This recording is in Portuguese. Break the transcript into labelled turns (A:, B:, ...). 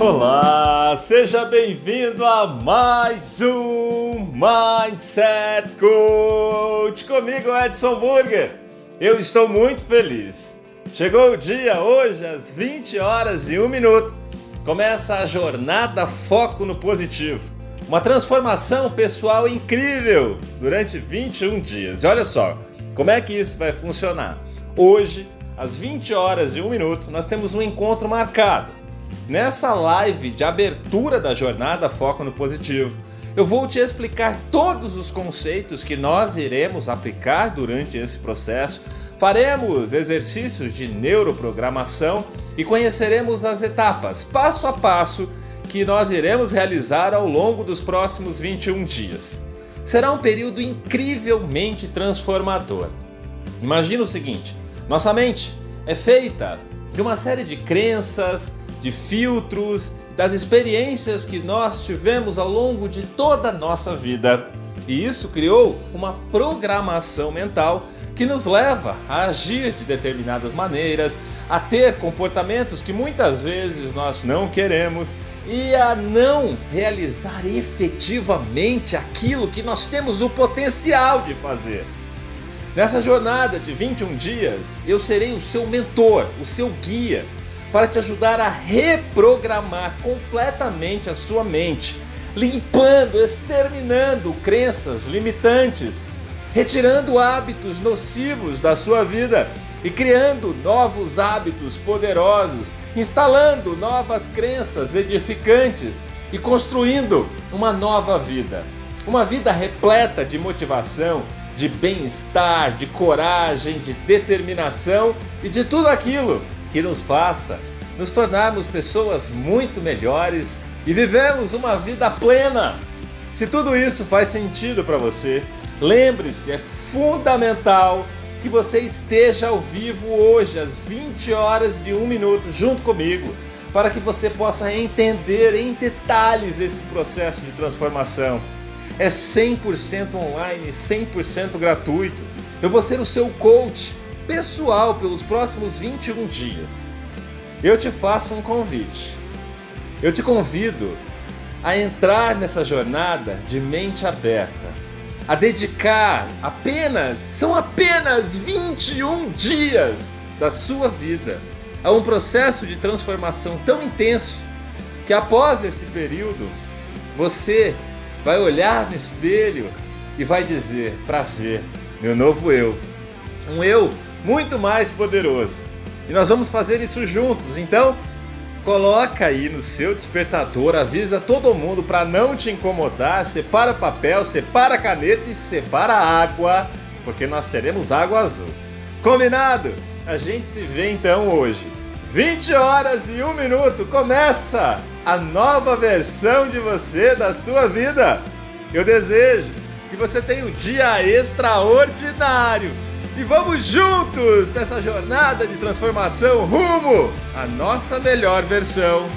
A: Olá, seja bem-vindo a mais um Mindset Coach comigo, Edson Burger. Eu estou muito feliz. Chegou o dia hoje às 20 horas e 1 minuto. Começa a jornada Foco no Positivo. Uma transformação pessoal incrível durante 21 dias. E olha só, como é que isso vai funcionar? Hoje, às 20 horas e 1 minuto, nós temos um encontro marcado Nessa live de abertura da jornada Foco no Positivo, eu vou te explicar todos os conceitos que nós iremos aplicar durante esse processo. Faremos exercícios de neuroprogramação e conheceremos as etapas, passo a passo, que nós iremos realizar ao longo dos próximos 21 dias. Será um período incrivelmente transformador. Imagina o seguinte: nossa mente é feita de uma série de crenças, de filtros, das experiências que nós tivemos ao longo de toda a nossa vida. E isso criou uma programação mental que nos leva a agir de determinadas maneiras, a ter comportamentos que muitas vezes nós não queremos e a não realizar efetivamente aquilo que nós temos o potencial de fazer. Nessa jornada de 21 dias, eu serei o seu mentor, o seu guia, para te ajudar a reprogramar completamente a sua mente, limpando, exterminando crenças limitantes, retirando hábitos nocivos da sua vida e criando novos hábitos poderosos, instalando novas crenças edificantes e construindo uma nova vida. Uma vida repleta de motivação, de bem-estar, de coragem, de determinação e de tudo aquilo que nos faça nos tornarmos pessoas muito melhores e vivemos uma vida plena. Se tudo isso faz sentido para você, lembre-se, é fundamental que você esteja ao vivo hoje às 20 horas e 1 minuto junto comigo, para que você possa entender em detalhes esse processo de transformação. É 100% online, 100% gratuito. Eu vou ser o seu coach pessoal pelos próximos 21 dias, eu te faço um convite. Eu te convido a entrar nessa jornada de mente aberta, a dedicar apenas, são apenas 21 dias da sua vida a um processo de transformação tão intenso que após esse período você vai olhar no espelho e vai dizer: prazer, meu novo eu. Um eu muito mais poderoso. E nós vamos fazer isso juntos. Então, coloca aí no seu despertador, avisa todo mundo para não te incomodar, separa papel, separa caneta e separa água, porque nós teremos água azul. Combinado? A gente se vê então hoje. 20 horas e 1 minuto começa a nova versão de você da sua vida. Eu desejo que você tenha um dia extraordinário e vamos juntos nessa jornada de transformação rumo à nossa melhor versão.